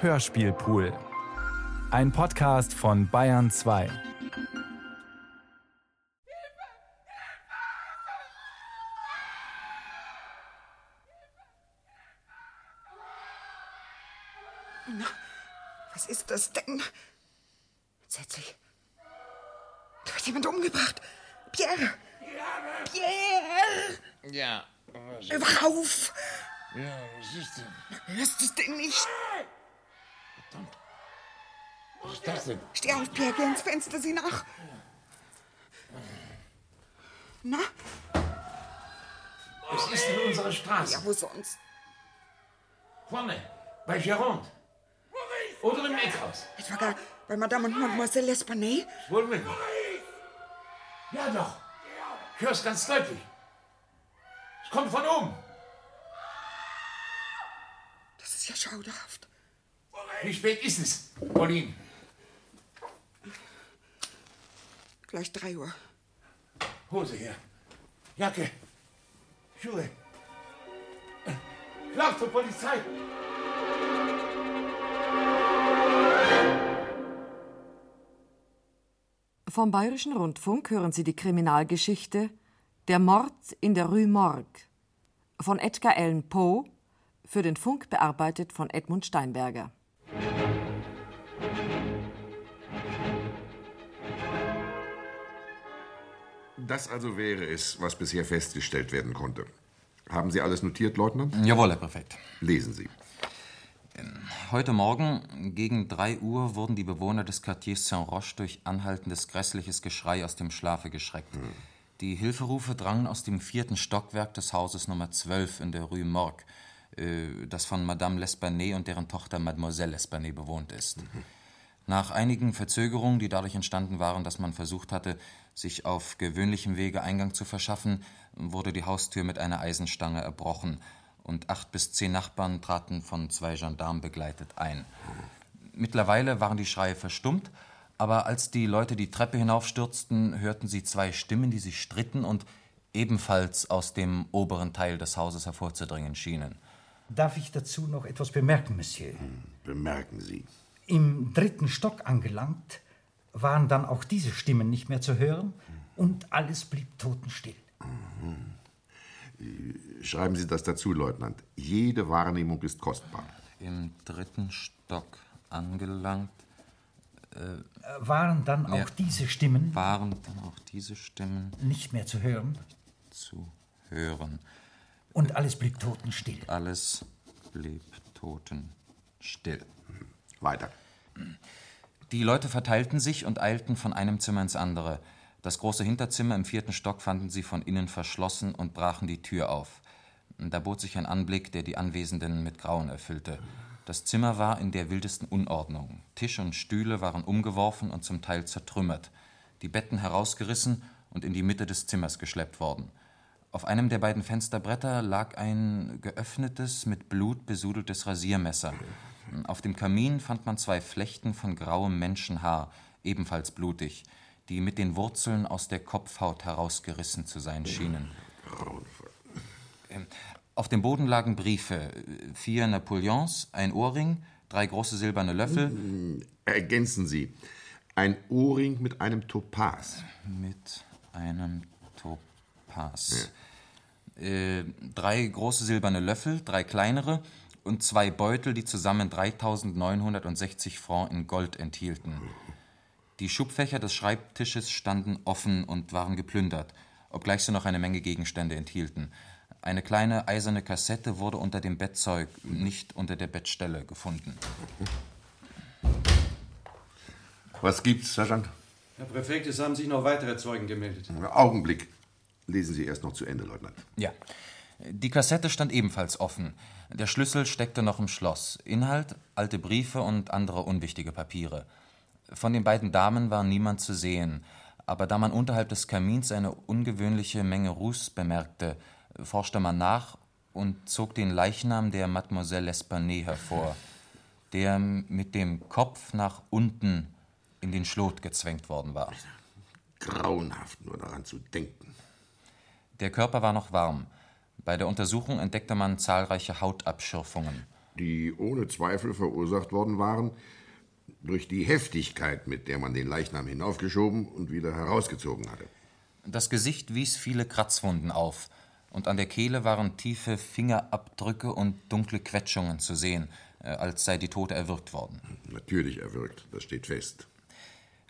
Hörspielpool. Ein Podcast von Bayern 2. Na, was ist das denn? Setz dich. Da wird jemand umgebracht. Pierre! Pierre! Ja. Wach auf! Ja, was ist denn? Hörst du es denn nicht? Verdammt. Was ist das denn? Steh auf, Pierre, geh ins Fenster, sieh nach. Na? Es ist in unserer Straße. Ja, wo sonst? Vorne, bei Gironde. Oder im Eckhaus. Etwa gar bei Madame und Mademoiselle L'Espanay? Wohl möglich. Ja, doch. Ich höre es ganz deutlich. Es kommt von oben. Das ist ja schauderhaft. Wie spät ist es, Pauline? Gleich drei Uhr. Hose her. Jacke. Schuhe. Lauf zur Polizei. Vom Bayerischen Rundfunk hören Sie die Kriminalgeschichte Der Mord in der Rue Morgue von Edgar Allan Poe, für den Funk bearbeitet von Edmund Steinberger. Das also wäre es, was bisher festgestellt werden konnte. Haben Sie alles notiert, Leutnant? Jawohl, Herr Präfekt. Lesen Sie. Heute Morgen gegen 3 Uhr wurden die Bewohner des Quartiers Saint-Roch durch anhaltendes grässliches Geschrei aus dem Schlafe geschreckt. Die Hilferufe drangen aus dem vierten Stockwerk des Hauses Nummer 12 in der Rue Morgue, äh, das von Madame L'Espanay und deren Tochter Mademoiselle L'Espanay bewohnt ist. Nach einigen Verzögerungen, die dadurch entstanden waren, dass man versucht hatte, sich auf gewöhnlichem Wege Eingang zu verschaffen, wurde die Haustür mit einer Eisenstange erbrochen und acht bis zehn Nachbarn traten von zwei Gendarmen begleitet ein. Mittlerweile waren die Schreie verstummt, aber als die Leute die Treppe hinaufstürzten, hörten sie zwei Stimmen, die sich stritten und ebenfalls aus dem oberen Teil des Hauses hervorzudringen schienen. Darf ich dazu noch etwas bemerken, Monsieur? Bemerken Sie. Im dritten Stock angelangt, waren dann auch diese Stimmen nicht mehr zu hören und alles blieb totenstill. Schreiben Sie das dazu, Leutnant. Jede Wahrnehmung ist kostbar. Im dritten Stock angelangt. Äh, waren dann auch Ja. diese Stimmen Waren dann auch diese Stimmen nicht mehr zu hören zu hören. und alles blieb totenstill. Alles blieb totenstill. Weiter. Die Leute verteilten sich und eilten von einem Zimmer ins andere. Das große Hinterzimmer im vierten Stock fanden sie von innen verschlossen und brachen die Tür auf. Da bot sich ein Anblick, der die Anwesenden mit Grauen erfüllte. Das Zimmer war in der wildesten Unordnung. Tisch und Stühle waren umgeworfen und zum Teil zertrümmert, die Betten herausgerissen und in die Mitte des Zimmers geschleppt worden. Auf einem der beiden Fensterbretter lag ein geöffnetes, mit Blut besudeltes Rasiermesser. Auf dem Kamin fand man zwei Flechten von grauem Menschenhaar, ebenfalls blutig, die mit den Wurzeln aus der Kopfhaut herausgerissen zu sein schienen. Auf dem Boden lagen Briefe, vier Napoleons, ein Ohrring, drei große silberne Löffel Ergänzen Sie. Ein Ohrring mit einem Topaz. mit einem Topaz. Äh, drei große silberne Löffel, drei kleinere und zwei Beutel, die zusammen 3960 Francs in Gold enthielten. Die Schubfächer des Schreibtisches standen offen und waren geplündert, obgleich sie noch eine Menge Gegenstände enthielten. Eine kleine eiserne Kassette wurde unter dem Bettzeug, nicht unter der Bettstelle, gefunden. Was gibt's, Sergeant? Herr Präfekt, es haben sich noch weitere Zeugen gemeldet. Augenblick. Lesen Sie erst noch zu Ende, Leutnant. Ja. Die Kassette stand ebenfalls offen. Der Schlüssel steckte noch im Schloss. Inhalt alte Briefe und andere unwichtige Papiere. Von den beiden Damen war niemand zu sehen, aber da man unterhalb des Kamins eine ungewöhnliche Menge Ruß bemerkte, forschte man nach und zog den Leichnam der Mademoiselle L'Espanay hervor, der mit dem Kopf nach unten in den Schlot gezwängt worden war. Grauenhaft, nur daran zu denken. Der Körper war noch warm. Bei der Untersuchung entdeckte man zahlreiche Hautabschürfungen. die ohne Zweifel verursacht worden waren durch die Heftigkeit, mit der man den Leichnam hinaufgeschoben und wieder herausgezogen hatte. Das Gesicht wies viele Kratzwunden auf, und an der Kehle waren tiefe Fingerabdrücke und dunkle Quetschungen zu sehen, äh, als sei die Tote erwürgt worden. Natürlich erwürgt, das steht fest.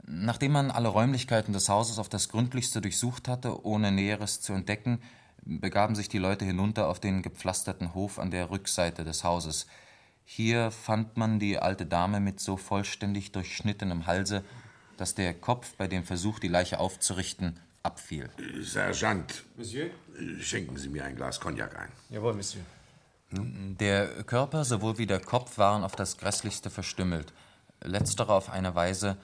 Nachdem man alle Räumlichkeiten des Hauses auf das gründlichste durchsucht hatte, ohne Näheres zu entdecken, begaben sich die Leute hinunter auf den gepflasterten Hof an der Rückseite des Hauses. Hier fand man die alte Dame mit so vollständig durchschnittenem Halse, dass der Kopf bei dem Versuch, die Leiche aufzurichten, abfiel. Sergeant, Monsieur? schenken Sie mir ein Glas Cognac ein. Jawohl, Monsieur. Der Körper sowohl wie der Kopf waren auf das Grässlichste verstümmelt, letzterer auf eine Weise,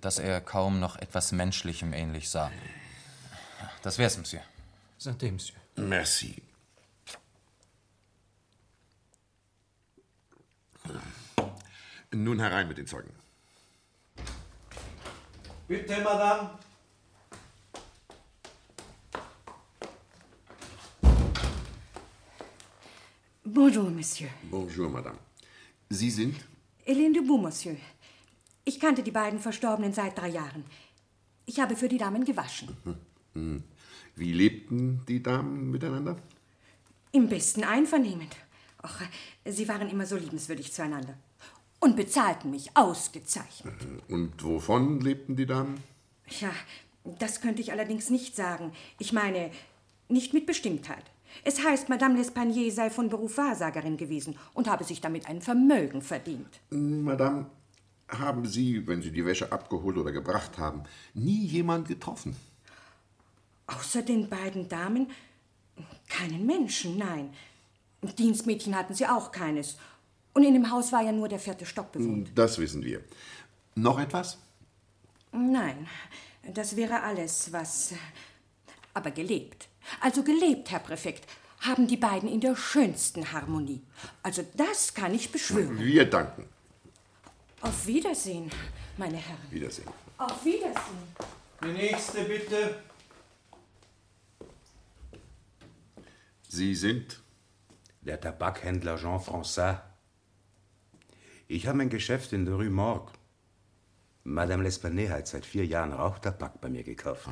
dass er kaum noch etwas Menschlichem ähnlich sah. Das wär's, Monsieur. Santé, Monsieur. Merci. Nun herein mit den Zeugen. Bitte, Madame. Bonjour, Monsieur. Bonjour, Madame. Sie sind? Hélène de Boux, Monsieur. Ich kannte die beiden Verstorbenen seit drei Jahren. Ich habe für die Damen gewaschen. Hm. Wie lebten die Damen miteinander? Im besten Einvernehmen. Och, sie waren immer so liebenswürdig zueinander. Und bezahlten mich ausgezeichnet. Und wovon lebten die Damen? Ja, das könnte ich allerdings nicht sagen. Ich meine, nicht mit Bestimmtheit. Es heißt, Madame L'Espanaye sei von Beruf Wahrsagerin gewesen und habe sich damit ein Vermögen verdient. Madame, haben Sie, wenn Sie die Wäsche abgeholt oder gebracht haben, nie jemand getroffen? Außer den beiden Damen keinen Menschen, nein. Dienstmädchen hatten sie auch keines. Und in dem Haus war ja nur der vierte Stock bewohnt. Das wissen wir. Noch etwas? Nein, das wäre alles, was. Aber gelebt. Also gelebt, Herr Präfekt, haben die beiden in der schönsten Harmonie. Also das kann ich beschwören. Wir danken. Auf Wiedersehen, meine Herren. Wiedersehen. Auf Wiedersehen. Die nächste, bitte. Sie sind? Der Tabakhändler Jean François. Ich habe ein Geschäft in der Rue Morgue. Madame L'Espanaye hat seit vier Jahren Rauchtabak bei mir gekauft.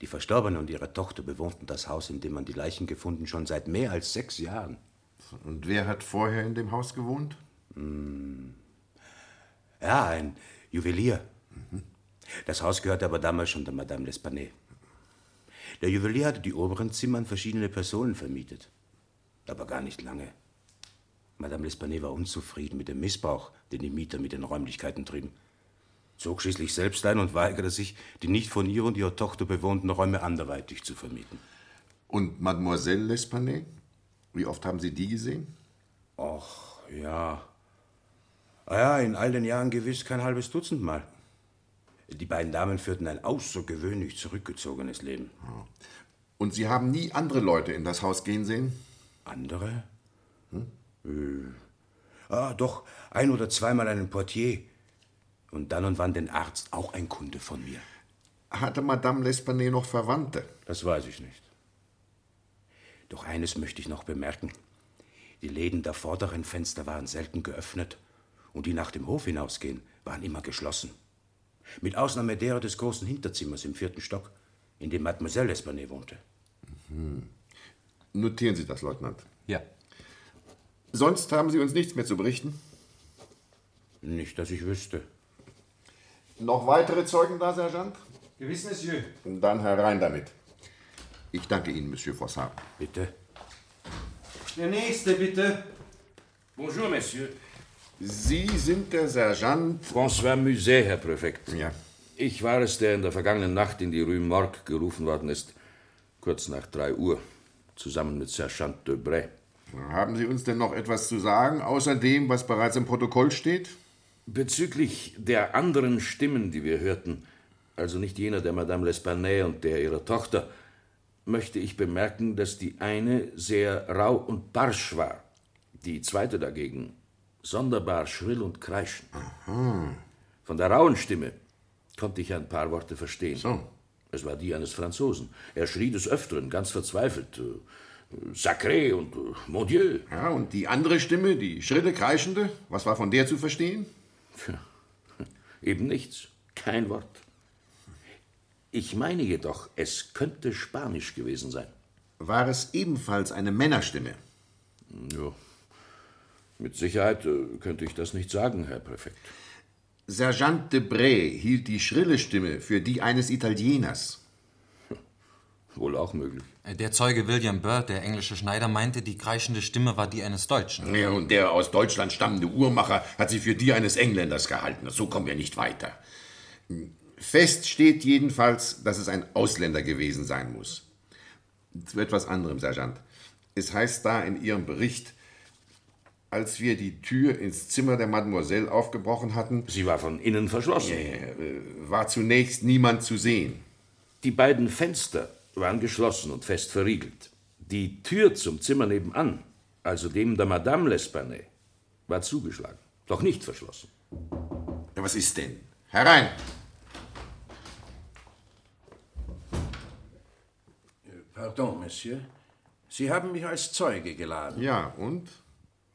Die Verstorbene und ihre Tochter bewohnten das Haus, in dem man die Leichen gefunden, schon seit mehr als sechs Jahren. Und wer hat vorher in dem Haus gewohnt? Hm. Ja, ein Juwelier. Das Haus gehörte aber damals schon der Madame L'Espanaye. Der Juwelier hatte die oberen Zimmer an verschiedene Personen vermietet. Aber gar nicht lange. Madame L'Espanaye war unzufrieden mit dem Missbrauch, den die Mieter mit den Räumlichkeiten trieben. Zog schließlich selbst ein und weigerte sich, die nicht von ihr und ihrer Tochter bewohnten Räume anderweitig zu vermieten. Und Mademoiselle L'Espanaye? Wie oft haben Sie die gesehen? Och, ja. Ah ja, in all den Jahren gewiss kein halbes Dutzend Mal. Die beiden Damen führten ein außergewöhnlich zurückgezogenes Leben. Und Sie haben nie andere Leute in das Haus gehen sehen? Andere? Hm? Äh, ah, doch, ein oder zweimal einen Portier. Und dann und wann den Arzt, auch ein Kunde von mir. Hatte Madame L'Espanaye noch Verwandte? Das weiß ich nicht. Doch eines möchte ich noch bemerken. Die Läden der vorderen Fenster waren selten geöffnet und die nach dem Hof hinausgehen, waren immer geschlossen. Mit Ausnahme derer des großen Hinterzimmers im vierten Stock, in dem Mademoiselle Espanaye wohnte. Mhm. Notieren Sie das, Leutnant. Ja. Sonst haben Sie uns nichts mehr zu berichten? Nicht, dass ich wüsste. Noch weitere Zeugen da, Sergeant? Gewiss, Monsieur. Dann herein damit. Ich danke Ihnen, Monsieur Fossard. Bitte. Der nächste, bitte. Bonjour, Monsieur. Sie sind der Sergeant. François Muset, Herr Präfekt. Ja. Ich war es, der in der vergangenen Nacht in die Rue Morgue gerufen worden ist. Kurz nach drei Uhr. Zusammen mit Sergeant Debray. Haben Sie uns denn noch etwas zu sagen, außer dem, was bereits im Protokoll steht? Bezüglich der anderen Stimmen, die wir hörten, also nicht jener der Madame L'Espanaye und der ihrer Tochter, möchte ich bemerken, dass die eine sehr rau und barsch war, die zweite dagegen sonderbar schrill und kreischend. Aha. Von der rauen Stimme konnte ich ein paar Worte verstehen. So. Es war die eines Franzosen. Er schrie des Öfteren, ganz verzweifelt. Sacré und äh, Mon Dieu. Ja, und die andere Stimme, die schrille, kreischende, was war von der zu verstehen? Eben nichts. Kein Wort. Ich meine jedoch, es könnte Spanisch gewesen sein. War es ebenfalls eine Männerstimme? Ja. Mit Sicherheit äh, könnte ich das nicht sagen, Herr Präfekt. Sergeant Debray hielt die schrille Stimme für die eines Italieners. Wohl auch möglich. Der Zeuge William Bird, der englische Schneider, meinte, die kreischende Stimme war die eines Deutschen. Ja, und der aus Deutschland stammende Uhrmacher hat sie für die eines Engländers gehalten. So kommen wir nicht weiter. Fest steht jedenfalls, dass es ein Ausländer gewesen sein muss. Zu etwas anderem, Sergeant. Es heißt da in Ihrem Bericht, als wir die Tür ins Zimmer der Mademoiselle aufgebrochen hatten. Sie war von innen verschlossen. äh, war zunächst niemand zu sehen. Die beiden Fenster waren geschlossen und fest verriegelt. Die Tür zum Zimmer nebenan, also dem der Madame L'Espanaye, war zugeschlagen, doch nicht verschlossen. Ja, was ist denn? Herein! Pardon, Monsieur. Sie haben mich als Zeuge geladen. Ja, und?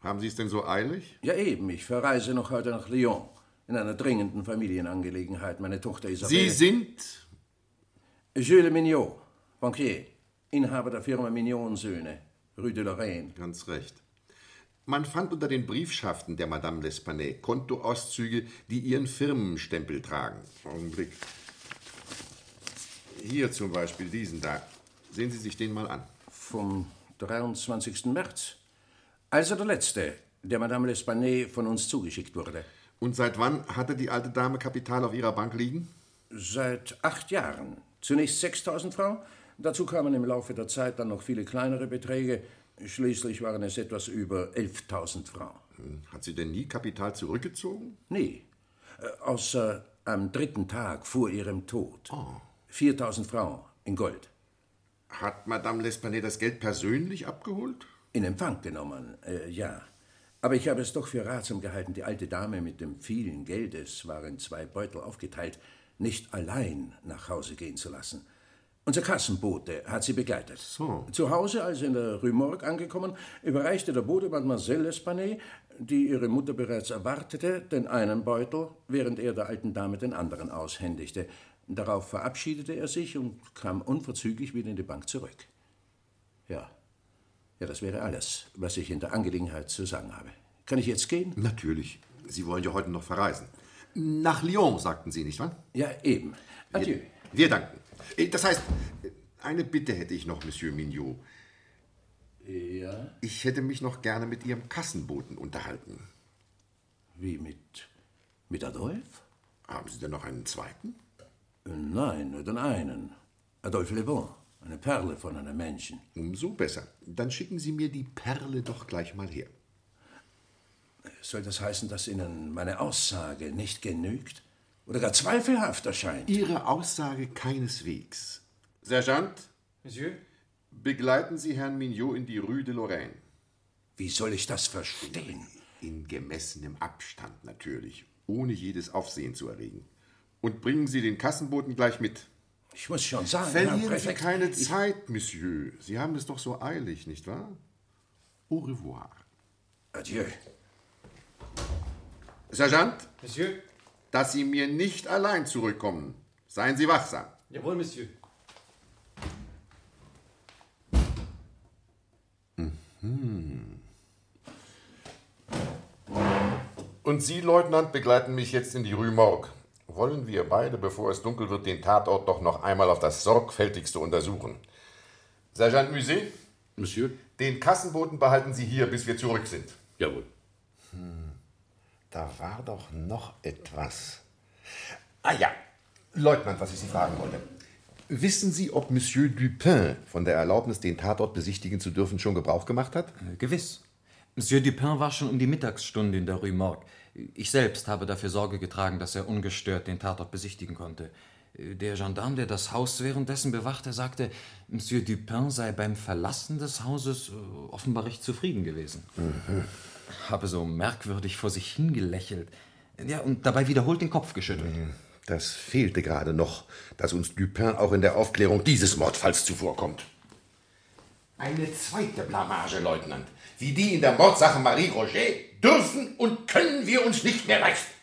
Haben Sie es denn so eilig? Ja, eben. Ich verreise noch heute nach Lyon. In einer dringenden Familienangelegenheit. Meine Tochter Isabelle. Sie sind? Jules Mignot, Bankier. Inhaber der Firma Mignon Söhne. Rue de Lorraine. Ganz recht. Man fand unter den Briefschaften der Madame L'Espanaye Kontoauszüge, die ihren Firmenstempel tragen. Augenblick. Hier zum Beispiel diesen da. Sehen Sie sich den mal an. Vom 23. März. Also der letzte, der Madame L'Espanaye von uns zugeschickt wurde. Und seit wann hatte die alte Dame Kapital auf ihrer Bank liegen? Seit acht Jahren. Zunächst 6000 Francs. Dazu kamen im Laufe der Zeit dann noch viele kleinere Beträge. Schließlich waren es etwas über 11.000 Francs. Hat sie denn nie Kapital zurückgezogen? Nie. Äh, Außer am dritten Tag vor ihrem Tod. Oh. 4000 Francs in Gold. Hat Madame L'Espanaye das Geld persönlich abgeholt? In Empfang genommen, äh, ja. Aber ich habe es doch für ratsam gehalten, die alte Dame mit dem vielen Geld, es waren zwei Beutel aufgeteilt, nicht allein nach Hause gehen zu lassen. Unser Kassenbote hat sie begleitet. So. Zu Hause, als in der Rue Morgue angekommen, überreichte der Bote Mademoiselle L'Espanaye, die ihre Mutter bereits erwartete, den einen Beutel, während er der alten Dame den anderen aushändigte. Darauf verabschiedete er sich und kam unverzüglich wieder in die Bank zurück. Ja. Ja, das wäre alles, was ich in der Angelegenheit zu sagen habe. Kann ich jetzt gehen? Natürlich. Sie wollen ja heute noch verreisen. Nach Lyon, sagten Sie, nicht wahr? Ja, eben. Adieu. Wir, wir danken. Äh, Das heißt, eine Bitte hätte ich noch, Monsieur Mignot. Ja? Ich hätte mich noch gerne mit Ihrem Kassenboten unterhalten. Wie mit. mit Adolphe? Haben Sie denn noch einen zweiten? Nein, nur den einen. Adolphe Le Bon. Eine Perle von einem Menschen. Umso besser. Dann schicken Sie mir die Perle doch gleich mal her. Soll das heißen, dass Ihnen meine Aussage nicht genügt? Oder gar zweifelhaft erscheint? Ihre Aussage keineswegs. Sergeant, Monsieur? begleiten Sie Herrn Mignot in die Rue de Lorraine. Wie soll ich das verstehen? In gemessenem Abstand natürlich, ohne jedes Aufsehen zu erregen. Und bringen Sie den Kassenboten gleich mit. Ich muss schon sagen, Herr Verlieren Sie keine ich- Zeit, Monsieur. Sie haben es doch so eilig, nicht wahr? Au revoir. Adieu. Sergeant, Monsieur? dass Sie mir nicht allein zurückkommen. Seien Sie wachsam. Jawohl, Monsieur. Und Sie, Leutnant, begleiten mich jetzt in die Rue Morgue. Wollen wir beide, bevor es dunkel wird, den Tatort doch noch einmal auf das sorgfältigste untersuchen. Sergeant Musée, Monsieur? den Kassenboten behalten Sie hier, bis wir zurück sind. Jawohl. Da war doch noch etwas. Ah ja, Leutnant, was ich Sie fragen wollte. Wissen Sie, ob Monsieur Dupin von der Erlaubnis, den Tatort besichtigen zu dürfen, schon Gebrauch gemacht hat? Gewiss. Monsieur Dupin war schon um die Mittagsstunde in der Rue Morgue. Ich selbst habe dafür Sorge getragen, dass er ungestört den Tatort besichtigen konnte. Der Gendarm, der das Haus währenddessen bewachte, sagte, Monsieur Dupin sei beim Verlassen des Hauses äh, offenbar recht zufrieden gewesen. Habe so merkwürdig vor sich hingelächelt. Ja, und dabei wiederholt den Kopf geschüttelt. Das fehlte gerade noch, dass uns Dupin auch in der Aufklärung dieses Mordfalls zuvorkommt. Eine zweite Blamage, Leutnant. Wie die in der Mordsache Marie Roger dürfen und können wir uns nicht mehr leisten.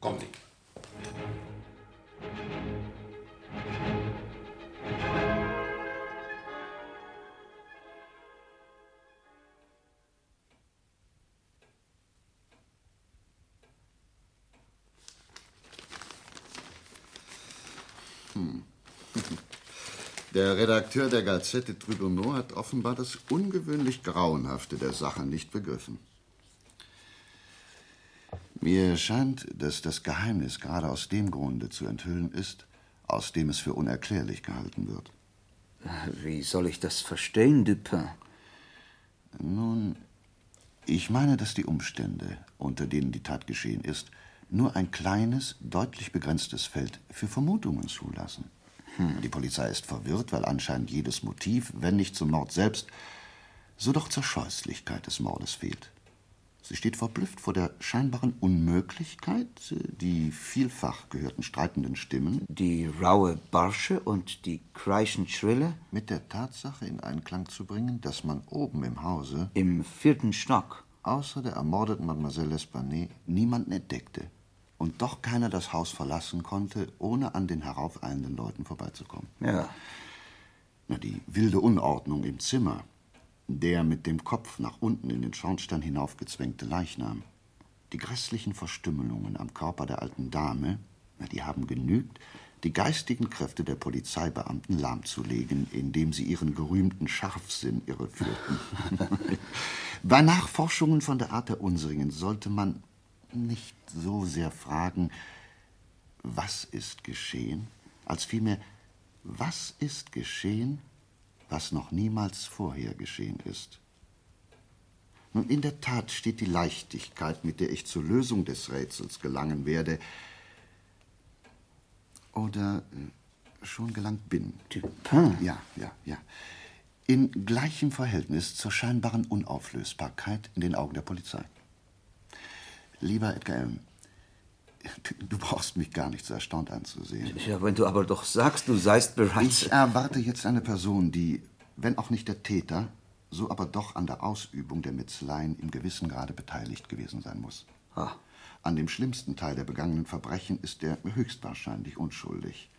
Kommen Sie. Der Redakteur der Gazette Tribunal hat offenbar das ungewöhnlich Grauenhafte der Sache nicht begriffen. Mir scheint, dass das Geheimnis gerade aus dem Grunde zu enthüllen ist, aus dem es für unerklärlich gehalten wird. Wie soll ich das verstehen, Dupin? Nun, ich meine, dass die Umstände, unter denen die Tat geschehen ist, nur ein kleines, deutlich begrenztes Feld für Vermutungen zulassen. Hm. Die Polizei ist verwirrt, weil anscheinend jedes Motiv, wenn nicht zum Mord selbst, so doch zur Scheußlichkeit des Mordes fehlt. Sie steht verblüfft vor der scheinbaren Unmöglichkeit, die vielfach gehörten streitenden Stimmen, die raue Barsche und die kreischend Schrille, mit der Tatsache in Einklang zu bringen, dass man oben im Hause, im vierten Stock, außer der ermordeten Mademoiselle L'Espanaye niemanden entdeckte und doch keiner das Haus verlassen konnte, ohne an den heraufeilenden Leuten vorbeizukommen. Ja. Na, die wilde Unordnung im Zimmer, der mit dem Kopf nach unten in den Schornstein hinaufgezwängte Leichnam, die grässlichen Verstümmelungen am Körper der alten Dame, na, die haben genügt, die geistigen Kräfte der Polizeibeamten lahmzulegen, indem sie ihren gerühmten Scharfsinn irreführten. Bei Nachforschungen von der Art der unsrigen sollte man nicht so sehr fragen, was ist geschehen, als vielmehr, was ist geschehen, was noch niemals vorher geschehen ist. Nun, in der Tat steht die Leichtigkeit, mit der ich zur Lösung des Rätsels gelangen werde, oder äh, schon gelangt bin. Dupin? Ja, ja, ja. In gleichem Verhältnis zur scheinbaren Unauflösbarkeit in den Augen der Polizei. Lieber Edgar Allen, du brauchst mich gar nicht so erstaunt anzusehen. Ja, wenn du aber doch sagst, du seist bereits... Ich erwarte jetzt eine Person, die, wenn auch nicht der Täter, so aber doch an der Ausübung der Metzeleien im gewissen Grade beteiligt gewesen sein muss. Ah. An dem schlimmsten Teil der begangenen Verbrechen ist er höchstwahrscheinlich unschuldig.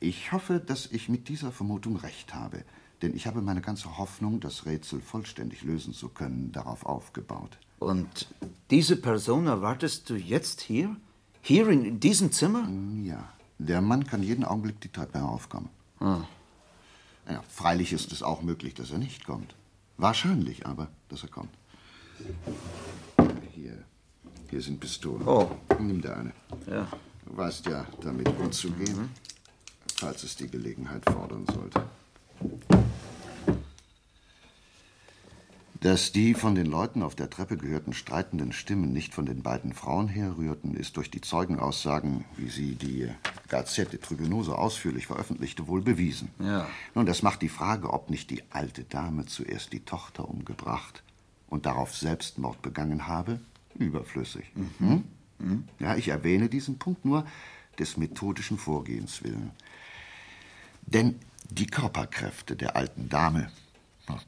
Ich hoffe, dass ich mit dieser Vermutung recht habe, denn ich habe meine ganze Hoffnung, das Rätsel vollständig lösen zu können, darauf aufgebaut. Und diese Person erwartest du jetzt hier? Hier in diesem Zimmer? Ja. Der Mann kann jeden Augenblick die Treppe heraufkommen. Ah. Ja, freilich ist es auch möglich, dass er nicht kommt. Wahrscheinlich aber, dass er kommt. Hier, hier sind Pistolen. Oh. Nimm dir eine. Ja. Du weißt ja, damit umzugehen, Mhm. falls es die Gelegenheit fordern sollte. Dass die von den Leuten auf der Treppe gehörten streitenden Stimmen nicht von den beiden Frauen herrührten, ist durch die Zeugenaussagen, wie sie die Gazette Tribunal so ausführlich veröffentlichte, wohl bewiesen. Ja. Nun, das macht die Frage, ob nicht die alte Dame zuerst die Tochter umgebracht und darauf Selbstmord begangen habe, überflüssig. Mhm. Hm? Ja, ich erwähne diesen Punkt nur des methodischen Vorgehens willen. Denn die Körperkräfte der alten Dame,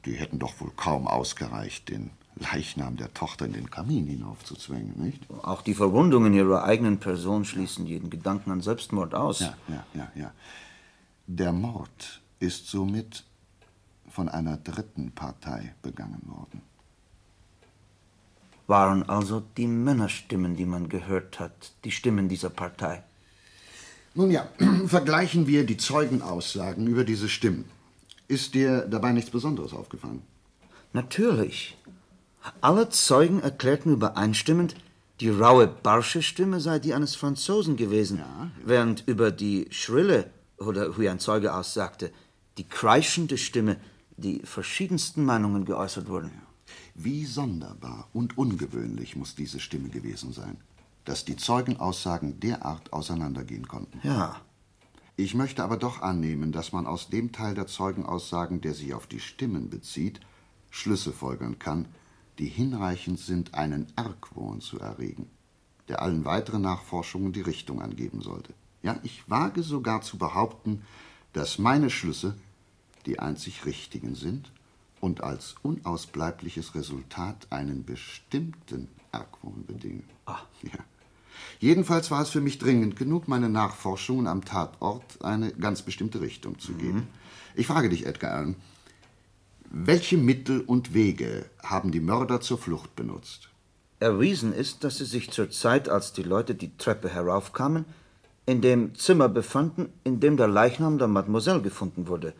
die hätten doch wohl kaum ausgereicht, den Leichnam der Tochter in den Kamin hinaufzuzwängen, nicht? Auch die Verwundungen ihrer eigenen Person schließen jeden Gedanken an Selbstmord aus. Ja, ja, ja, ja. Der Mord ist somit von einer dritten Partei begangen worden. Waren also die Männerstimmen, die man gehört hat, die Stimmen dieser Partei? Nun ja, vergleichen wir die Zeugenaussagen über diese Stimmen. Ist dir dabei nichts Besonderes aufgefallen? Natürlich. Alle Zeugen erklärten übereinstimmend, die raue, barsche Stimme sei die eines Franzosen gewesen, während über die schrille, oder wie ein Zeuge aussagte, die kreischende Stimme die verschiedensten Meinungen geäußert wurden. Wie sonderbar und ungewöhnlich muss diese Stimme gewesen sein, dass die Zeugenaussagen derart auseinandergehen konnten. Ja. Ich möchte aber doch annehmen, dass man aus dem Teil der Zeugenaussagen, der sich auf die Stimmen bezieht, Schlüsse folgern kann, die hinreichend sind, einen Argwohn zu erregen, der allen weiteren Nachforschungen die Richtung angeben sollte. Ja, ich wage sogar zu behaupten, dass meine Schlüsse die einzig richtigen sind und als unausbleibliches Resultat einen bestimmten Argwohn bedingen. Ah. Ja. Jedenfalls war es für mich dringend genug, meine Nachforschungen am Tatort eine ganz bestimmte Richtung zu geben. Ich frage dich, Edgar Allen, welche Mittel und Wege haben die Mörder zur Flucht benutzt? Erwiesen ist, dass sie sich zur Zeit, als die Leute die Treppe heraufkamen, in dem Zimmer befanden, in dem der Leichnam der Mademoiselle gefunden wurde.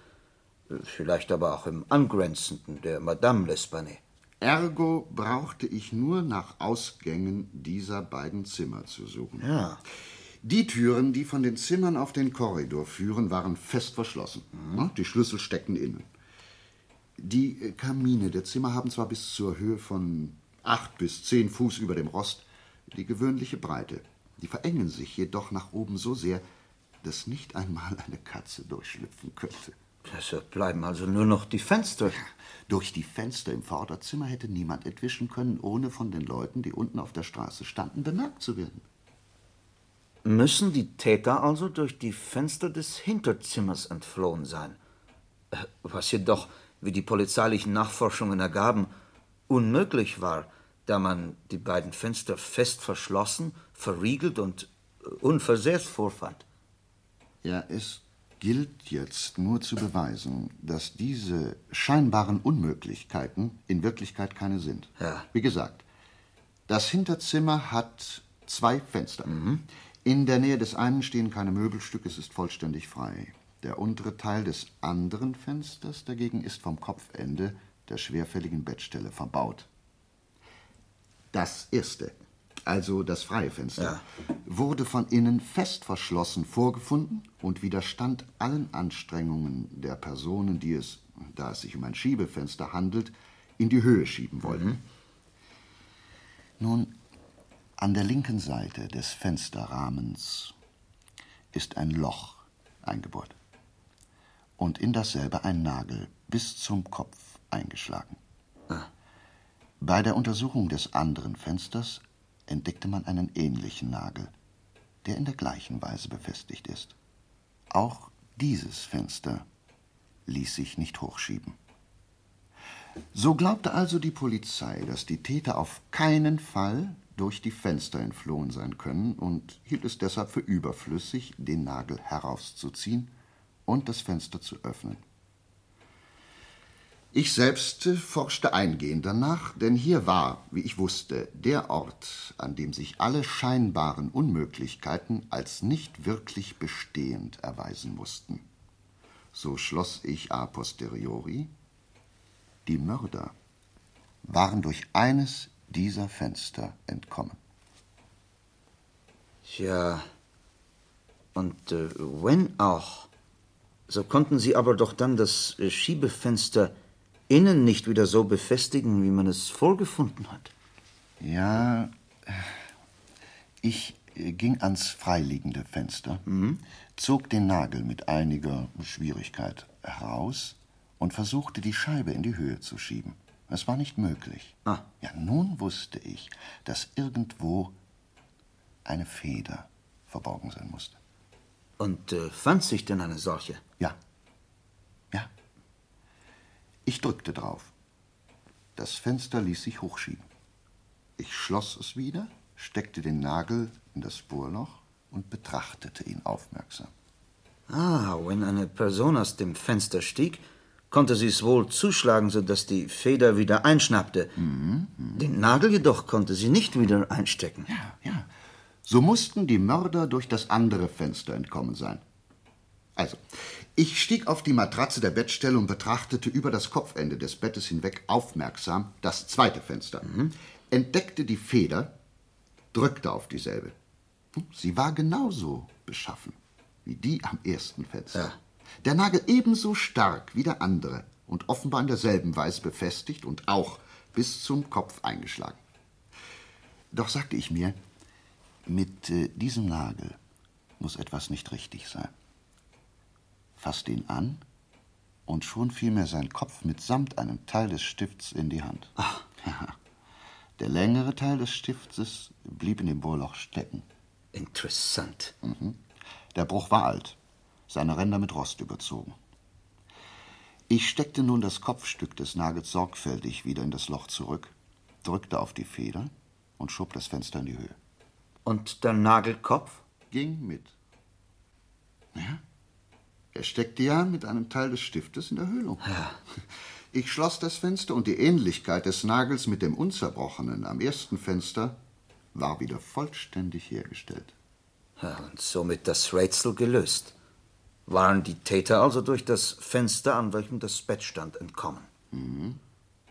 Vielleicht aber auch im angrenzenden, der Madame L'Espanay. Ergo brauchte ich nur nach Ausgängen dieser beiden Zimmer zu suchen. Ja. Die Türen, die von den Zimmern auf den Korridor führen, waren fest verschlossen. Ja, Die Schlüssel steckten innen. Die äh, Kamine der Zimmer haben zwar bis zur Höhe von acht bis zehn Fuß über dem Rost die gewöhnliche Breite. Die verengen sich jedoch nach oben so sehr, dass nicht einmal eine Katze durchschlüpfen könnte. Deshalb bleiben also nur noch die Fenster. Durch die Fenster im Vorderzimmer hätte niemand entwischen können, ohne von den Leuten, die unten auf der Straße standen, bemerkt zu werden. Müssen die Täter also durch die Fenster des Hinterzimmers entflohen sein? Äh, Was jedoch, wie die polizeilichen Nachforschungen ergaben, unmöglich war, da man die beiden Fenster fest verschlossen, verriegelt und äh, unversehrt vorfand. Ja, es gilt jetzt nur zu beweisen, dass diese scheinbaren Unmöglichkeiten in Wirklichkeit keine sind. Ja. Wie gesagt, das Hinterzimmer hat zwei Fenster. In der Nähe des einen stehen keine Möbelstücke, es ist vollständig frei. Der untere Teil des anderen Fensters dagegen ist vom Kopfende der schwerfälligen Bettstelle verbaut. Das erste, also das freie Fenster, wurde von innen fest verschlossen vorgefunden und widerstand allen Anstrengungen der Personen, die es, da es sich um ein Schiebefenster handelt, in die Höhe schieben wollten. Nun, an der linken Seite des Fensterrahmens ist ein Loch eingebohrt und in dasselbe ein Nagel bis zum Kopf eingeschlagen. Bei der Untersuchung des anderen Fensters entdeckte man einen ähnlichen Nagel, der in der gleichen Weise befestigt ist. Auch dieses Fenster ließ sich nicht hochschieben. So glaubte also die Polizei, dass die Täter auf keinen Fall durch die Fenster entflohen sein können und hielt es deshalb für überflüssig, den Nagel herauszuziehen und das Fenster zu öffnen. Ich selbst forschte eingehend danach, denn hier war, wie ich wusste, der Ort, an dem sich alle scheinbaren Unmöglichkeiten als nicht wirklich bestehend erweisen mussten. So schloss ich a posteriori, die Mörder waren durch eines dieser Fenster entkommen. Tja, und äh, wenn auch, so konnten sie aber doch dann das äh, Schiebefenster innen nicht wieder so befestigen, wie man es vorgefunden hat. Ja, ich äh, ging ans freiliegende Fenster, zog den Nagel mit einiger Schwierigkeit heraus und versuchte, die Scheibe in die Höhe zu schieben. Es war nicht möglich. Ah. Ja, nun wusste ich, dass irgendwo eine Feder verborgen sein musste. Und äh, fand sich denn eine solche? Ja. Ja. Ich drückte drauf. Das Fenster ließ sich hochschieben. Ich schloss es wieder, steckte den Nagel in das Bohrloch und betrachtete ihn aufmerksam. Ah, wenn eine Person aus dem Fenster stieg, konnte sie es wohl zuschlagen, sodass die Feder wieder einschnappte. Den Nagel jedoch konnte sie nicht wieder einstecken. Ja, ja. So mussten die Mörder durch das andere Fenster entkommen sein. Also, ich stieg auf die Matratze der Bettstelle und betrachtete über das Kopfende des Bettes hinweg aufmerksam das zweite Fenster, entdeckte die Feder, drückte auf dieselbe. Sie war genauso beschaffen wie die am ersten Fenster. Der Nagel ebenso stark wie der andere und offenbar in derselben Weise befestigt und auch bis zum Kopf eingeschlagen. Doch sagte ich mir, mit äh, diesem Nagel muss etwas nicht richtig sein. Fasste ihn an und schon fiel mir sein Kopf mitsamt einem Teil des Stifts in die Hand. Ach. Der längere Teil des Stiftes blieb in dem Bohrloch stecken. Interessant. Mhm. Der Bruch war alt, seine Ränder mit Rost überzogen. Ich steckte nun das Kopfstück des Nagels sorgfältig wieder in das Loch zurück, drückte auf die Feder und schob das Fenster in die Höhe. Und der Nagelkopf? Ging mit. Ja, er steckte ja mit einem Teil des Stiftes in der Höhlung. Ja. Ich schloss das Fenster und die Ähnlichkeit des Nagels mit dem unzerbrochenen am ersten Fenster war wieder vollständig hergestellt. Ja, und somit das Rätsel gelöst. Waren die Täter also durch das Fenster, an welchem das Bett stand, entkommen? Mhm.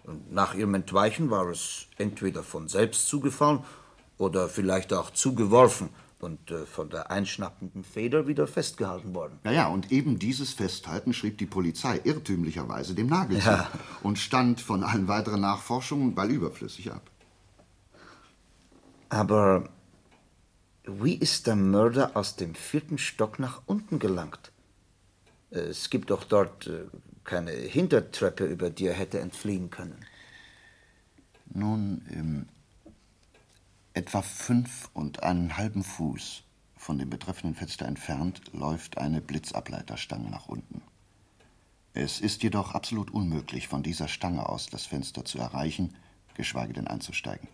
Und nach ihrem Entweichen war es entweder von selbst zugefallen oder vielleicht auch zugeworfen und äh, von der einschnappenden Feder wieder festgehalten worden. Ja, ja, und eben dieses Festhalten schrieb die Polizei irrtümlicherweise dem Nagel zu Ja. und stand von allen weiteren Nachforschungen bald überflüssig ab. Aber wie ist der Mörder aus dem vierten Stock nach unten gelangt? Es gibt doch dort äh, keine Hintertreppe, über die er hätte entfliehen können. Nun, ähm, etwa fünf und einen halben Fuß von dem betreffenden Fenster entfernt läuft eine Blitzableiterstange nach unten. Es ist jedoch absolut unmöglich, von dieser Stange aus das Fenster zu erreichen, geschweige denn einzusteigen.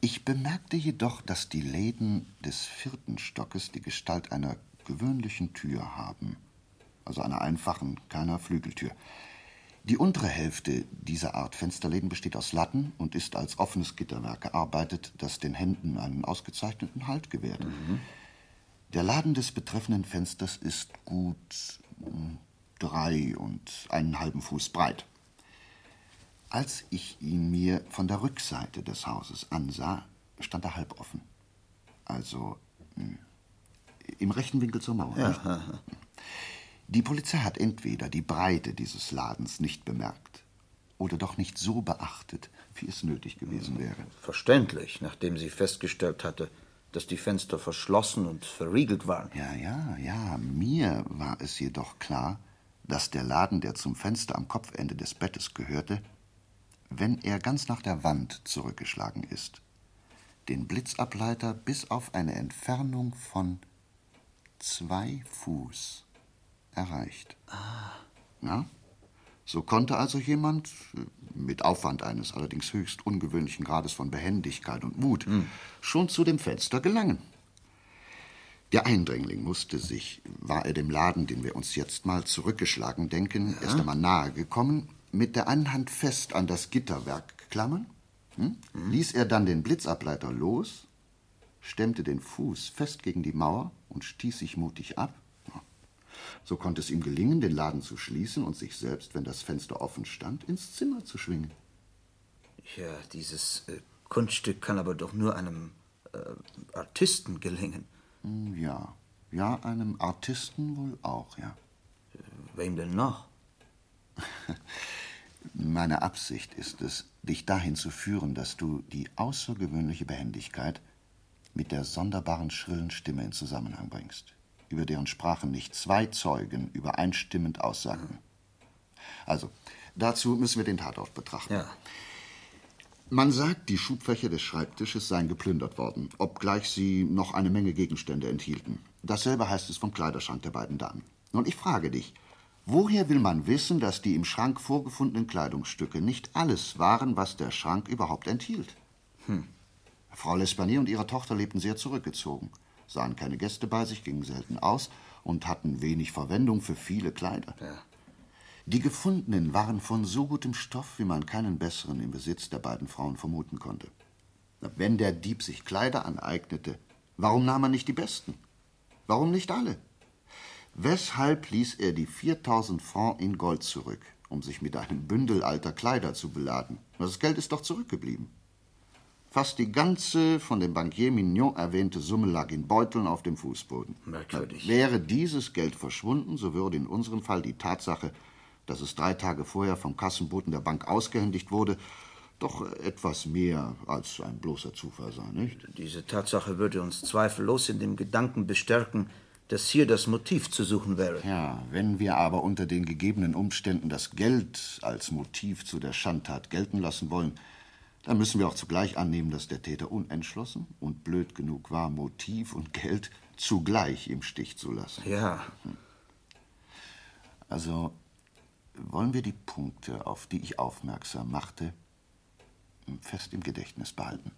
Ich bemerkte jedoch, dass die Läden des vierten Stockes die Gestalt einer gewöhnlichen Tür haben, also einer einfachen, keiner Flügeltür. Die untere Hälfte dieser Art Fensterläden besteht aus Latten und ist als offenes Gitterwerk gearbeitet, das den Händen einen ausgezeichneten Halt gewährt. Der Laden des betreffenden Fensters ist gut mm, drei und einen halben Fuß breit. Als ich ihn mir von der Rückseite des Hauses ansah, stand er halb offen. Also mm, im rechten Winkel zur Mauer. Ja? Die Polizei hat entweder die Breite dieses Ladens nicht bemerkt oder doch nicht so beachtet, wie es nötig gewesen wäre. Verständlich, nachdem sie festgestellt hatte, dass die Fenster verschlossen und verriegelt waren. Ja, ja, ja. Mir war es jedoch klar, dass der Laden, der zum Fenster am Kopfende des Bettes gehörte, wenn er ganz nach der Wand zurückgeschlagen ist, den Blitzableiter bis auf eine Entfernung von zwei Fuß erreicht. Ja? So konnte also jemand, mit Aufwand eines allerdings höchst ungewöhnlichen Grades von Behendigkeit und Mut, schon zu dem Fenster gelangen. Der Eindringling musste sich, war er dem Laden, den wir uns jetzt mal zurückgeschlagen denken, erst einmal nahe gekommen, mit der einen Hand fest an das Gitterwerk klammern, hm? ließ er dann den Blitzableiter los, stemmte den Fuß fest gegen die Mauer und stieß sich mutig ab. So konnte es ihm gelingen, den Laden zu schließen und sich selbst, wenn das Fenster offen stand, ins Zimmer zu schwingen. Ja, dieses äh, Kunststück kann aber doch nur einem äh, Artisten gelingen. Hm, Ja, ja, einem Artisten wohl auch, ja. Wem denn noch? Meine Absicht ist es, dich dahin zu führen, dass du die außergewöhnliche Behendigkeit mit der sonderbaren schrillen Stimme in Zusammenhang bringst, über deren Sprachen nicht zwei Zeugen übereinstimmend aussagten. Also, dazu müssen wir den Tatort betrachten. Ja. Man sagt, die Schubfächer des Schreibtisches seien geplündert worden, obgleich sie noch eine Menge Gegenstände enthielten. Dasselbe heißt es vom Kleiderschrank der beiden Damen. Nun, ich frage dich, woher will man wissen, dass die im Schrank vorgefundenen Kleidungsstücke nicht alles waren, was der Schrank überhaupt enthielt? Hm. Frau L'Espanaye und ihre Tochter lebten sehr zurückgezogen, sahen keine Gäste bei sich, gingen selten aus und hatten wenig Verwendung für viele Kleider. Die gefundenen waren von so gutem Stoff, wie man keinen besseren im Besitz der beiden Frauen vermuten konnte. Wenn der Dieb sich Kleider aneignete, warum nahm er nicht die besten? Warum nicht alle? Weshalb ließ er die 4000 Francs in Gold zurück, um sich mit einem Bündel alter Kleider zu beladen? Das Geld ist doch zurückgeblieben. Fast die ganze von dem Bankier Mignon erwähnte Summe lag in Beuteln auf dem Fußboden. Merkwürdig. Wäre dieses Geld verschwunden, so würde in unserem Fall die Tatsache, dass es drei Tage vorher vom Kassenboten der Bank ausgehändigt wurde, doch etwas mehr als ein bloßer Zufall sein, nicht? Diese Tatsache würde uns zweifellos in dem Gedanken bestärken, dass hier das Motiv zu suchen wäre. Ja, wenn wir aber unter den gegebenen Umständen das Geld als Motiv zu der Schandtat gelten lassen wollen, dann müssen wir auch zugleich annehmen, dass der Täter unentschlossen und blöd genug war, Motiv und Geld zugleich im Stich zu lassen. Ja. Also, wollen wir die Punkte, auf die ich aufmerksam machte, fest im Gedächtnis behalten.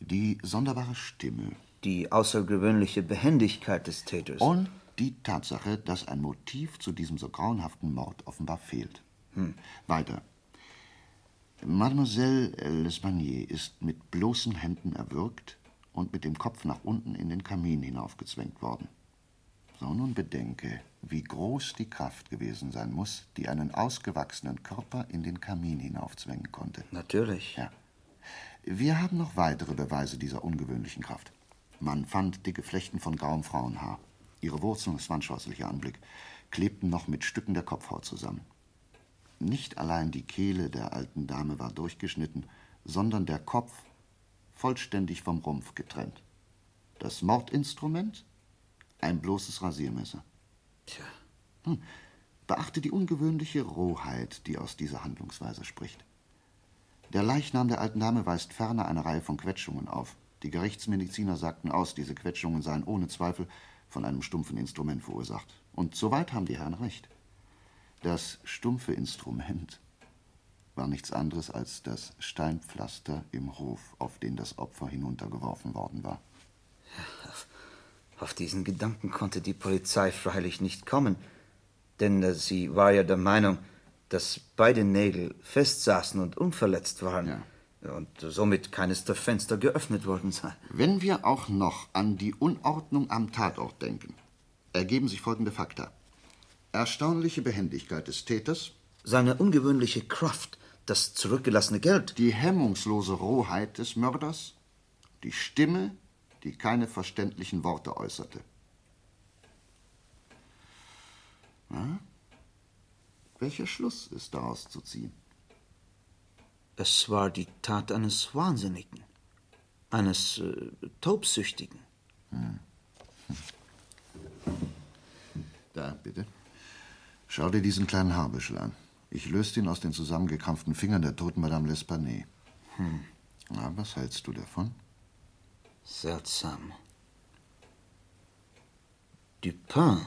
Die sonderbare Stimme. Die außergewöhnliche Behendigkeit des Täters. Und die Tatsache, dass ein Motiv zu diesem so grauenhaften Mord offenbar fehlt. Hm. Weiter. Mademoiselle L'Espanaye ist mit bloßen Händen erwürgt und mit dem Kopf nach unten in den Kamin hinaufgezwängt worden. So, nun bedenke, wie groß die Kraft gewesen sein muss, die einen ausgewachsenen Körper in den Kamin hinaufzwängen konnte. Natürlich. Ja. Wir haben noch weitere Beweise dieser ungewöhnlichen Kraft. Man fand dicke Flechten von grauem Frauenhaar. Ihre Wurzeln, es war ein scheußlicher Anblick, klebten noch mit Stücken der Kopfhaut zusammen. Nicht allein die Kehle der alten Dame war durchgeschnitten, sondern der Kopf vollständig vom Rumpf getrennt. Das Mordinstrument? Ein bloßes Rasiermesser. Tja. Hm. Beachte die ungewöhnliche Rohheit, die aus dieser Handlungsweise spricht. Der Leichnam der alten Dame weist ferner eine Reihe von Quetschungen auf. Die Gerichtsmediziner sagten aus, diese Quetschungen seien ohne Zweifel von einem stumpfen Instrument verursacht. Und soweit haben die Herren recht. Das stumpfe Instrument war nichts anderes als das Steinpflaster im Hof, auf den das Opfer hinuntergeworfen worden war. Auf, diesen Gedanken konnte die Polizei freilich nicht kommen, denn sie war ja der Meinung, dass beide Nägel festsaßen und unverletzt waren. Ja. Und somit keines der Fenster geöffnet worden sei. Wenn wir auch noch an die Unordnung am Tatort denken, ergeben sich folgende Fakta. Erstaunliche Behendigkeit des Täters. Seine ungewöhnliche Kraft, das zurückgelassene Geld. Die hemmungslose Rohheit des Mörders. Die Stimme, die keine verständlichen Worte äußerte. Na? Welcher Schluss ist daraus zu ziehen? Es war die Tat eines Wahnsinnigen, eines äh, Taubsüchtigen. Hm. Da, bitte. Schau dir diesen kleinen Haarbüschel an. Ich löste ihn aus den zusammengekrampften Fingern der toten Madame L'Espanaye. Hm. Na, was hältst du davon? Seltsam. Dupin,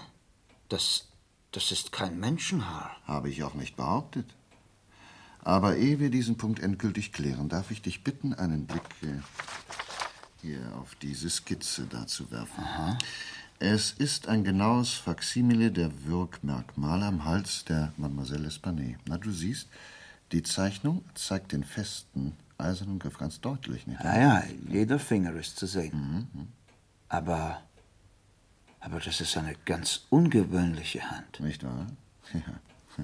das, das ist kein Menschenhaar. Habe ich auch nicht behauptet. Aber ehe wir diesen Punkt endgültig klären, darf ich dich bitten, einen Blick äh, hier auf diese Skizze da zu werfen. Aha. Es ist ein genaues Faksimile der Wirkmerkmale am Hals der Mademoiselle Espanaye. Na, du siehst, die Zeichnung zeigt den festen, eisernen Griff ganz deutlich, nicht Ja, ja, jeder Finger ist zu sehen. Mhm. Aber, aber das ist eine ganz ungewöhnliche Hand. Nicht wahr? Ja.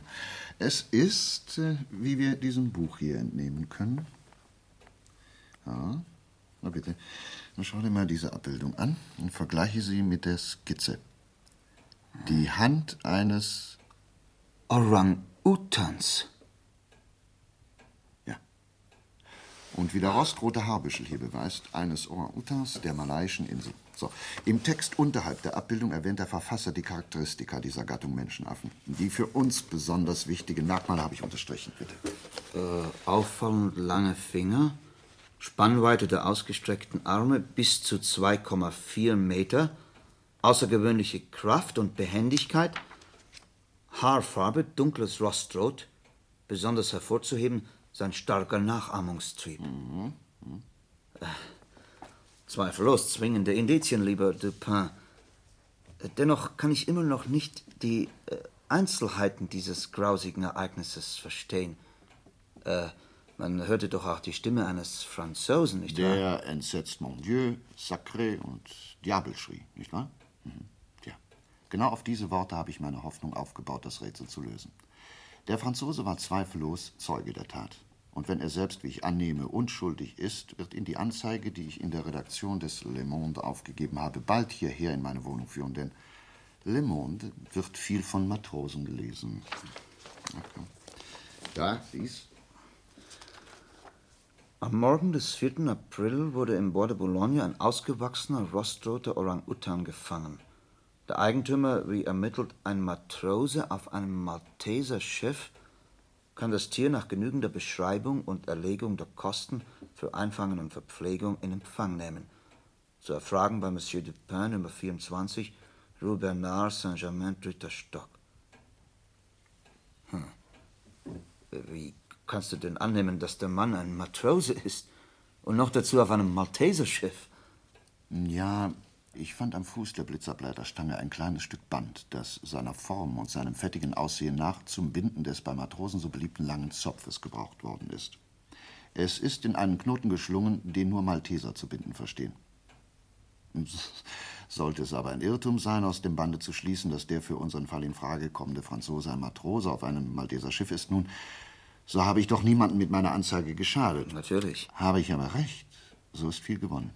Es ist, äh, wie wir diesem Buch hier entnehmen können. Ja, na bitte. Schau dir mal diese Abbildung an und vergleiche sie mit der Skizze. Die Hand eines Orang-Utans. Ja. Und wie der rostrote Haarbüschel hier beweist, eines Orang-Utans der malaiischen Insel. So, im Text unterhalb der Abbildung erwähnt der Verfasser die Charakteristika dieser Gattung Menschenaffen. Die für uns besonders wichtigen Merkmale habe ich unterstrichen, bitte. Äh, auffallend lange Finger, Spannweite der ausgestreckten Arme bis zu 2,4 Meter, außergewöhnliche Kraft und Behendigkeit, Haarfarbe dunkles Rostrot, besonders hervorzuheben sein starker Nachahmungstrieb. Äh, zweifellos zwingende Indizien, lieber Dupin. Dennoch kann ich immer noch nicht die äh, Einzelheiten dieses grausigen Ereignisses verstehen. Äh, man hörte doch auch die Stimme eines Franzosen, nicht wahr? Der entsetzt Mon Dieu, Sacré und Diable schrie, nicht wahr? Mhm. Tja, genau auf diese Worte habe ich meine Hoffnung aufgebaut, das Rätsel zu lösen. Der Franzose war zweifellos Zeuge der Tat. Und wenn er selbst, wie ich annehme, unschuldig ist, wird ihn die Anzeige, die ich in der Redaktion des Le Monde aufgegeben habe, bald hierher in meine Wohnung führen, denn Le Monde wird viel von Matrosen gelesen. Komm. Da, dies. Am Morgen des 4. April wurde im Bois de Boulogne ein ausgewachsener, rostroter Orang-Utan gefangen. Der Eigentümer, wie ermittelt, ein Matrose auf einem Malteser Schiff, kann das Tier nach genügender Beschreibung und Erlegung der Kosten für Einfangen und Verpflegung in Empfang nehmen. Zu erfragen bei Monsieur Dupin, Nummer 24, Rue Bernard, Saint-Germain, dritter Stock. Wie kannst du denn annehmen, dass der Mann ein Matrose ist? Und noch dazu auf einem Malteserschiff? Ja, ich fand am Fuß der Blitzableiterstange ein kleines Stück Band, das seiner Form und seinem fettigen Aussehen nach zum Binden des bei Matrosen so beliebten langen Zopfes gebraucht worden ist. Es ist in einen Knoten geschlungen, den nur Malteser zu binden verstehen. Sollte es aber ein Irrtum sein, aus dem Bande zu schließen, dass der für unseren Fall in Frage kommende Franzose ein Matrose auf einem Malteser Schiff ist, nun, so habe ich doch niemanden mit meiner Anzeige geschadet. Natürlich. Habe ich aber recht, so ist viel gewonnen.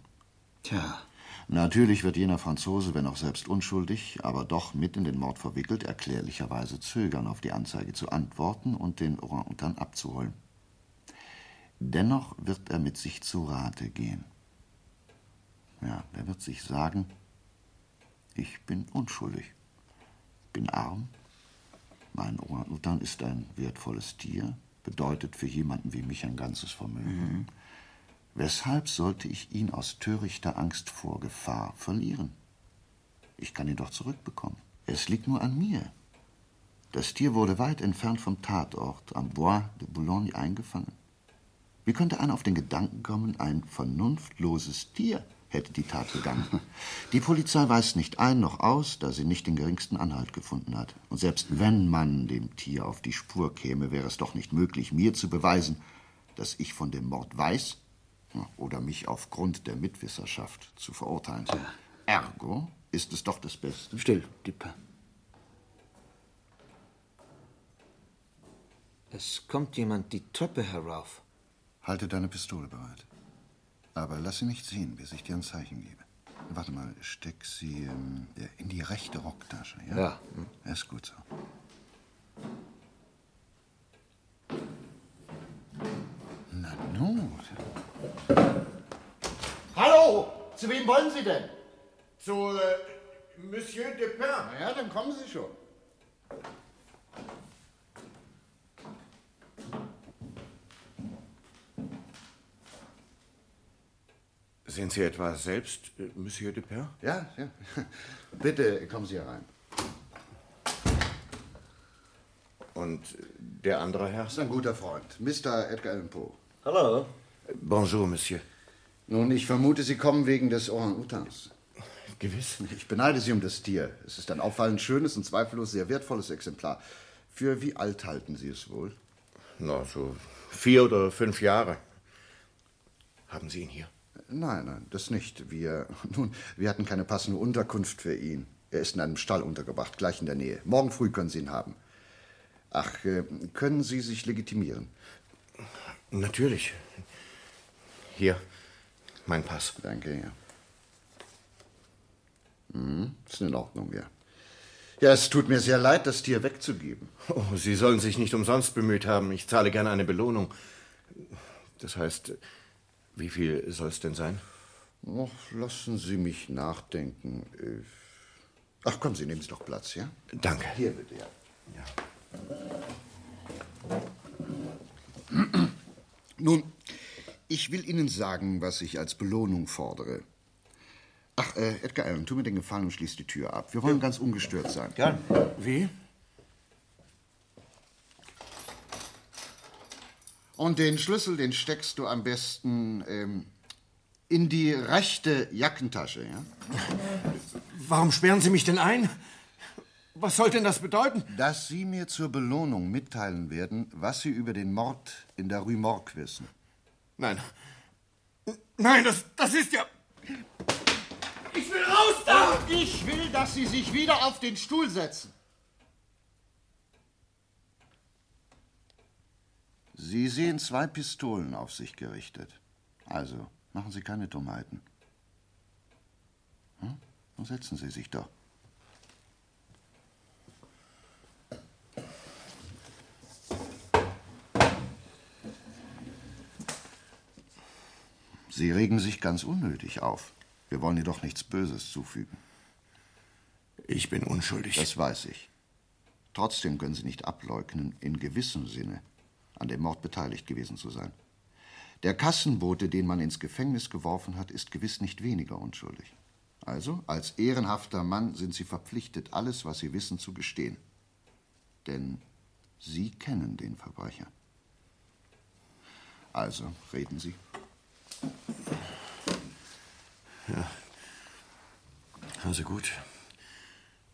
Tja. Natürlich wird jener Franzose, wenn auch selbst unschuldig, aber doch mit in den Mord verwickelt, erklärlicherweise zögern, auf die Anzeige zu antworten und den Orang-Utan abzuholen. Dennoch wird er mit sich zu Rate gehen. Ja, er wird sich sagen, ich bin unschuldig, bin arm, mein Orang-Utan ist ein wertvolles Tier, bedeutet für jemanden wie mich ein ganzes Vermögen. Mhm. Weshalb sollte ich ihn aus törichter Angst vor Gefahr verlieren? Ich kann ihn doch zurückbekommen. Es liegt nur an mir. Das Tier wurde weit entfernt vom Tatort, am Bois de Boulogne, eingefangen. Wie könnte einer auf den Gedanken kommen, ein vernunftloses Tier hätte die Tat begangen? Die Polizei weist nicht ein noch aus, da sie nicht den geringsten Anhalt gefunden hat. Und selbst wenn man dem Tier auf die Spur käme, wäre es doch nicht möglich, mir zu beweisen, dass ich von dem Mord weiß oder mich aufgrund der Mitwisserschaft zu verurteilen. Ergo ist es doch das Beste. Still, Dipper. Es kommt jemand die Treppe herauf. Halte deine Pistole bereit. Aber lass sie nicht sehen, bis ich dir ein Zeichen gebe. Warte mal, steck sie ähm, in die rechte Rocktasche, ja? Ja. Ist gut so. Na nun. Hallo, zu wem wollen Sie denn? Zu äh, Monsieur Depin. Na ja, dann kommen Sie schon. Sind Sie etwa selbst äh, Monsieur Depin? Ja, ja. Bitte kommen Sie herein. Und der andere Herr? Das ist ein guter Freund, Mr. Edgar Allan Poe. Hallo. Bonjour, Monsieur. Nun, ich vermute, Sie kommen wegen des Orang-Utans. Gewiss. Ich beneide Sie um das Tier. Es ist ein auffallend schönes und zweifellos sehr wertvolles Exemplar. Für wie alt halten Sie es wohl? Na, so vier oder fünf Jahre. Haben Sie ihn hier? Nein, nein, das nicht. Wir, nun, wir hatten keine passende Unterkunft für ihn. Er ist in einem Stall untergebracht, gleich in der Nähe. Morgen früh können Sie ihn haben. Ach, äh, können Sie sich legitimieren? Natürlich. Hier, mein Pass. Danke, ja. Hm, ist in Ordnung, ja. Ja, es tut mir sehr leid, das Tier wegzugeben. Oh, Sie sollen sich nicht umsonst bemüht haben. Ich zahle gerne eine Belohnung. Das heißt, wie viel soll es denn sein? Och, lassen Sie mich nachdenken. Äh, Ach, kommen Sie, nehmen Sie doch Platz, ja? Danke. Hier bitte, ja. Nun, ich will Ihnen sagen, was ich als Belohnung fordere. Ach, äh, Edgar Allan, tu mir den Gefallen und schließ die Tür ab. Wir wollen ganz ungestört sein. Gern. Wie? Und den Schlüssel, den steckst du am besten ähm, in die rechte Jackentasche, ja? Warum sperren Sie mich denn ein? Was soll denn das bedeuten? Dass Sie mir zur Belohnung mitteilen werden, was Sie über den Mord in der Rue Morgue wissen. Nein. Nein, das, das ist ja. Ich will raus da! Und ich will, dass Sie sich wieder auf den Stuhl setzen. Sie sehen zwei Pistolen auf sich gerichtet. Also, machen Sie keine Dummheiten. Hm? Nun setzen Sie sich doch. Sie regen sich ganz unnötig auf. Wir wollen ihr doch nichts Böses zufügen. Ich bin unschuldig. Das weiß ich. Trotzdem können Sie nicht ableugnen, in gewissem Sinne an dem Mord beteiligt gewesen zu sein. Der Kassenbote, den man ins Gefängnis geworfen hat, ist gewiss nicht weniger unschuldig. Also, als ehrenhafter Mann sind Sie verpflichtet, alles, was Sie wissen, zu gestehen. Denn Sie kennen den Verbrecher. Also, reden Sie. Ja. Also gut.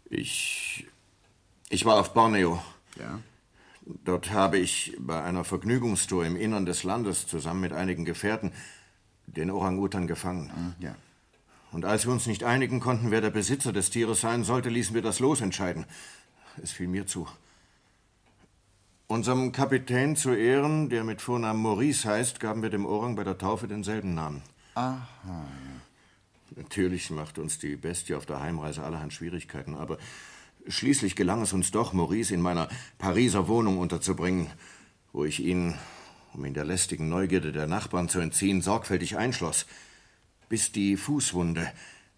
Ich. Ich war auf Borneo. Ja. Dort habe ich bei einer Vergnügungstour im Innern des Landes zusammen mit einigen Gefährten den Orang-Utan gefangen. Ja. Und als wir uns nicht einigen konnten, wer der Besitzer des Tieres sein sollte, ließen wir das Los entscheiden. Es fiel mir zu. Unserem Kapitän zu Ehren, der mit Vornamen Maurice heißt, gaben wir dem Orang bei der Taufe denselben Namen. Aha, ja. Natürlich macht uns die Bestie auf der Heimreise allerhand Schwierigkeiten, aber schließlich gelang es uns doch, Maurice in meiner Pariser Wohnung unterzubringen, wo ich ihn, um ihn der lästigen Neugierde der Nachbarn zu entziehen, sorgfältig einschloss, bis die Fußwunde,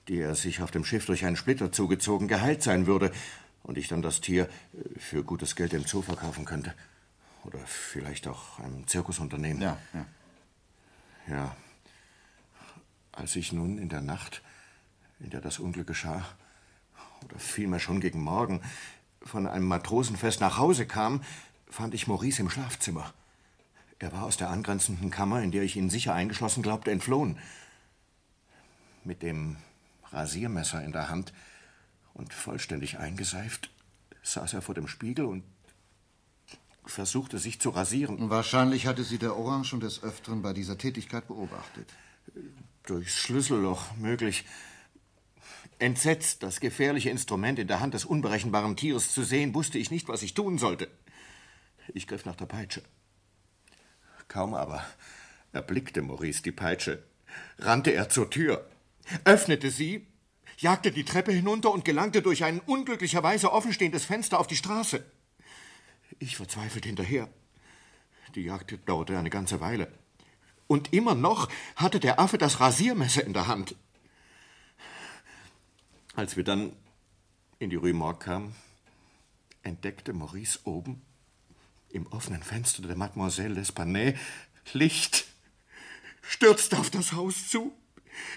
die er sich auf dem Schiff durch einen Splitter zugezogen, geheilt sein würde und ich dann das Tier äh, für gutes Geld im Zoo verkaufen könnte. Oder vielleicht auch einem Zirkusunternehmen. Ja, ja. Ja. Als ich nun in der Nacht, in der das Unglück geschah, oder vielmehr schon gegen Morgen, von einem Matrosenfest nach Hause kam, fand ich Maurice im Schlafzimmer. Er war aus der angrenzenden Kammer, in der ich ihn sicher eingeschlossen glaubte, entflohen. Mit dem Rasiermesser in der Hand und vollständig eingeseift saß er vor dem Spiegel und versuchte sich zu rasieren. Wahrscheinlich hatte sie der Orang schon des Öfteren bei dieser Tätigkeit beobachtet. Durchs Schlüsselloch möglich. Entsetzt, das gefährliche Instrument in der Hand des unberechenbaren Tieres zu sehen, wusste ich nicht, was ich tun sollte. Ich griff nach der Peitsche. Kaum aber erblickte Maurice die Peitsche, rannte er zur Tür, öffnete sie, jagte die Treppe hinunter und gelangte durch ein unglücklicherweise offenstehendes Fenster auf die Straße. Ich verzweifelt hinterher. Die Jagd dauerte eine ganze Weile. Und immer noch hatte der Affe das Rasiermesser in der Hand. Als wir dann in die Rue Morgue kamen, entdeckte Maurice oben im offenen Fenster der Mademoiselle L'Espanay Licht, stürzt auf das Haus zu,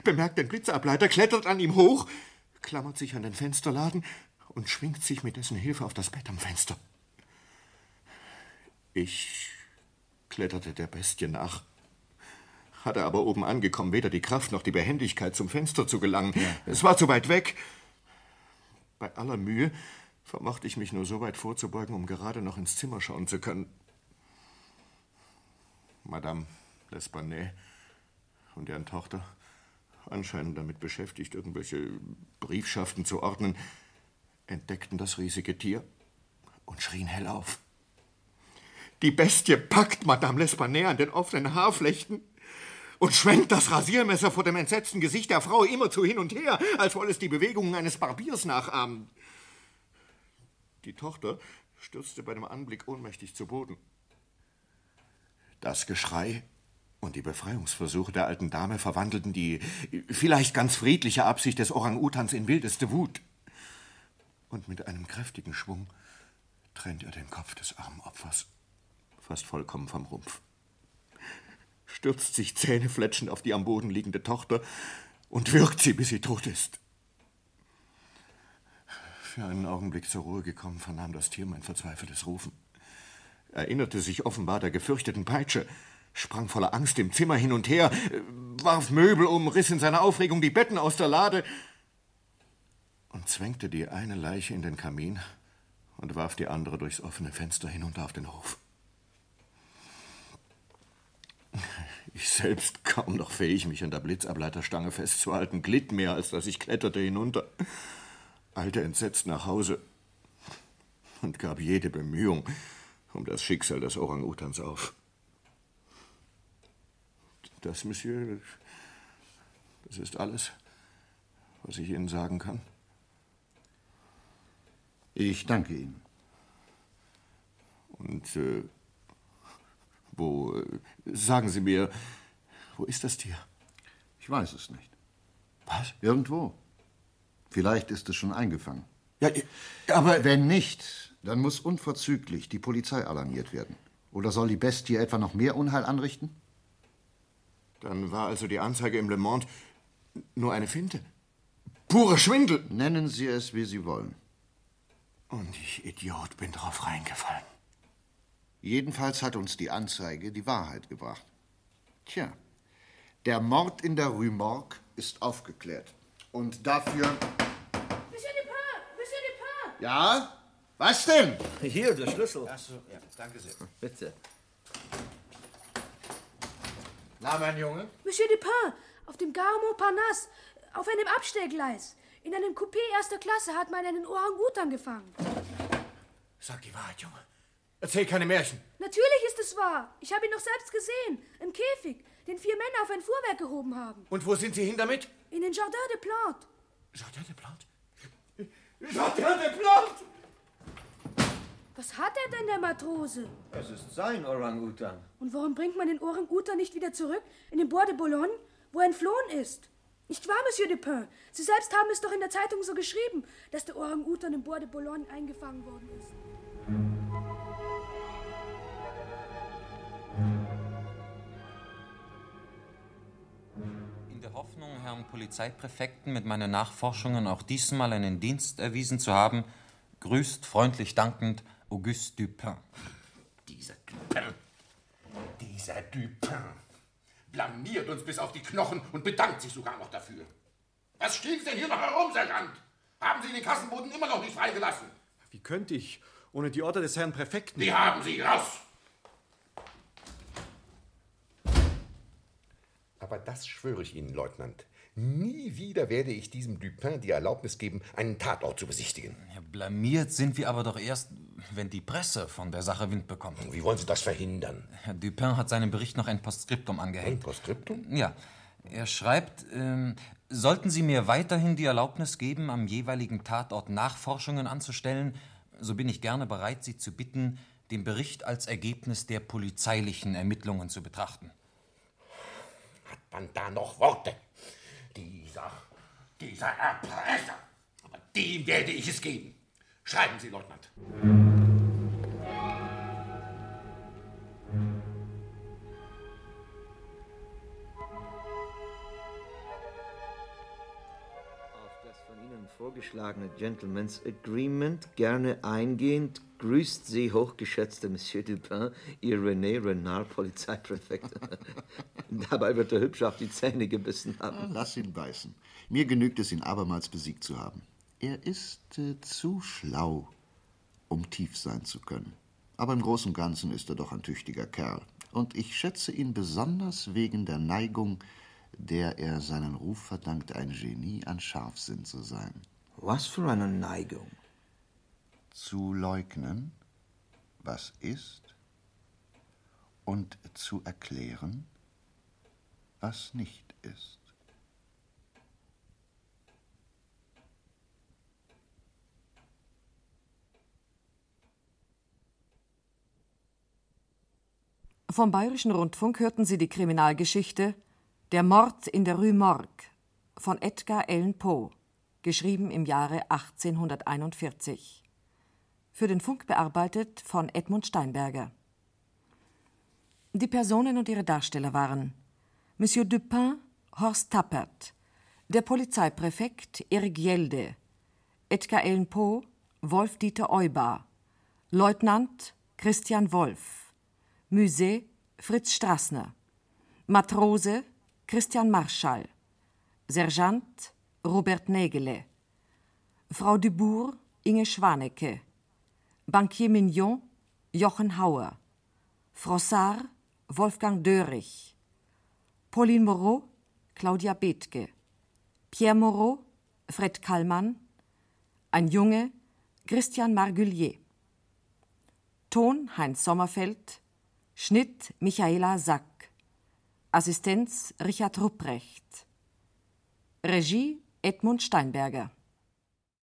bemerkt den Blitzableiter, klettert an ihm hoch, klammert sich an den Fensterladen und schwingt sich mit dessen Hilfe auf das Bett am Fenster. Ich kletterte der Bestie nach, hatte aber oben angekommen weder die Kraft noch die Behendigkeit, zum Fenster zu gelangen. Ja. Es war zu weit weg. Bei aller Mühe vermochte ich mich nur so weit vorzubeugen, um gerade noch ins Zimmer schauen zu können. Madame L'Espanay und deren Tochter, anscheinend damit beschäftigt, irgendwelche Briefschaften zu ordnen, entdeckten das riesige Tier und schrien hell auf. Die Bestie packt Madame L'Espanay an den offenen Haarflechten und schwenkt das Rasiermesser vor dem entsetzten Gesicht der Frau immerzu hin und her, als wolle es die Bewegungen eines Barbiers nachahmen. Die Tochter stürzte bei dem Anblick ohnmächtig zu Boden. Das Geschrei und die Befreiungsversuche der alten Dame verwandelten die vielleicht ganz friedliche Absicht des Orang-Utans in wildeste Wut. Und mit einem kräftigen Schwung trennt er den Kopf des armen Opfers fast vollkommen vom Rumpf stürzt sich zähnefletschend auf die am Boden liegende Tochter und würgt sie, bis sie tot ist. Für einen Augenblick zur Ruhe gekommen, vernahm das Tier mein verzweifeltes Rufen, erinnerte sich offenbar der gefürchteten Peitsche, sprang voller Angst im Zimmer hin und her, warf Möbel um, riss in seiner Aufregung die Betten aus der Lade und zwängte die eine Leiche in den Kamin und warf die andere durchs offene Fenster hinunter auf den Hof. Ich selbst, kaum noch fähig, mich an der Blitzableiterstange festzuhalten, glitt mehr, als dass ich kletterte hinunter, eilte entsetzt nach Hause und gab jede Bemühung um das Schicksal des Orang-Utans auf. Das, Monsieur, das ist alles, was ich Ihnen sagen kann. Ich danke Ihnen. Und äh, wo, äh, sagen Sie mir, wo ist das Tier? Ich weiß es nicht. Was? Irgendwo. Vielleicht ist es schon eingefangen. Ja, aber. Wenn nicht, dann muss unverzüglich die Polizei alarmiert werden. Oder soll die Bestie etwa noch mehr Unheil anrichten? Dann war also die Anzeige im Le Monde nur eine Finte. Pure Schwindel. Nennen Sie es, wie Sie wollen. Und ich, Idiot, bin drauf reingefallen. Jedenfalls hat uns die Anzeige die Wahrheit gebracht. Tja, der Mord in der Rue Morgue ist aufgeklärt. Und dafür. Monsieur Dupin! Monsieur Dupin! Ja? Was denn? Hier, der Schlüssel. Ach so, ja, danke sehr. Bitte. Na, mein Junge? Monsieur Dupin, auf dem Gare Montparnasse, auf einem Abstellgleis. In einem Coupé erster Klasse hat man einen Orang-Utan gefangen. Sag die Wahrheit, Junge. Erzähl keine Märchen. Natürlich ist es wahr. Ich habe ihn doch selbst gesehen. Im Käfig, den vier Männer auf ein Fuhrwerk gehoben haben. Und wo sind Sie hin damit? In den Jardin des Plantes. Jardin des Plantes? Jardin des Plantes! Was hat er denn, der Matrose? Es ist sein Orang-Utan. Und warum bringt man den Orang-Utan nicht wieder zurück in den Bois de Boulogne, wo er entflohen ist? Nicht wahr, Monsieur Dupin? Sie selbst haben es doch in der Zeitung so geschrieben, dass der Orang-Utan im Bois de Boulogne eingefangen worden ist. In der Hoffnung, Herrn Polizeipräfekten mit meinen Nachforschungen auch diesmal einen Dienst erwiesen zu haben, grüßt freundlich dankend Auguste Dupin. Dieser Dupin. Dieser Dupin. Blamiert uns bis auf die Knochen und bedankt sich sogar noch dafür. Was stehen Sie denn hier noch herum, Sergeant? Haben Sie den Kassenboden immer noch nicht freigelassen? Wie könnte ich, ohne die Order des Herrn Präfekten? Die haben Sie, raus! Aber das schwöre ich Ihnen, Leutnant. Nie wieder werde ich diesem Dupin die Erlaubnis geben, einen Tatort zu besichtigen. Ja, blamiert sind wir aber doch erst, wenn die Presse von der Sache Wind bekommt. Wie wollen Sie das verhindern? Herr Dupin hat seinem Bericht noch ein Postskriptum angehängt. Ein Postskriptum? Ja. Er schreibt, ähm, sollten Sie mir weiterhin die Erlaubnis geben, am jeweiligen Tatort Nachforschungen anzustellen, so bin ich gerne bereit, Sie zu bitten, den Bericht als Ergebnis der polizeilichen Ermittlungen zu betrachten. Man da noch Worte? Dieser, dieser Erpresser. Aber dem werde ich es geben. Schreiben Sie, Leutnant. Vorgeschlagene Gentleman's Agreement gerne eingehend grüßt Sie, hochgeschätzter Monsieur Dupin, Ihr René Renard, Polizeipräfekt. Dabei wird er hübsch auf die Zähne gebissen haben. Lass ihn beißen. Mir genügt es, ihn abermals besiegt zu haben. Er ist äh, zu schlau, um tief sein zu können. Aber im Großen und Ganzen ist er doch ein tüchtiger Kerl. Und ich schätze ihn besonders wegen der Neigung, der er seinen Ruf verdankt, ein Genie an Scharfsinn zu sein. Was für eine Neigung? Zu leugnen, was ist, und zu erklären, was nicht ist. Vom Bayerischen Rundfunk hörten Sie die Kriminalgeschichte Der Mord in der Rue Morgue von Edgar Allan Poe, geschrieben im Jahre 1841. Für den Funk bearbeitet von Edmund Steinberger. Die Personen und ihre Darsteller waren Monsieur Dupin, Horst Tappert, der Polizeipräfekt Erik Jelde, Edgar Allan Poe, Wolf-Dieter Eubar, Leutnant Christian Wolf, Musée Fritz Strassner, Matrose Christian Marschall, Sergeant Robert Nägele, Frau Dubourg Inge Schwanecke, Bankier Mignon Jochen Hauer, Frossard Wolfgang Dörrich, Pauline Moreau Claudia Bethke, Pierre Moreau Fred Kallmann, ein Junge Christian Margulier. Ton Heinz Sommerfeld, Schnitt Michaela Sack, Assistenz Richard Rupprecht, Regie Edmund Steinberger.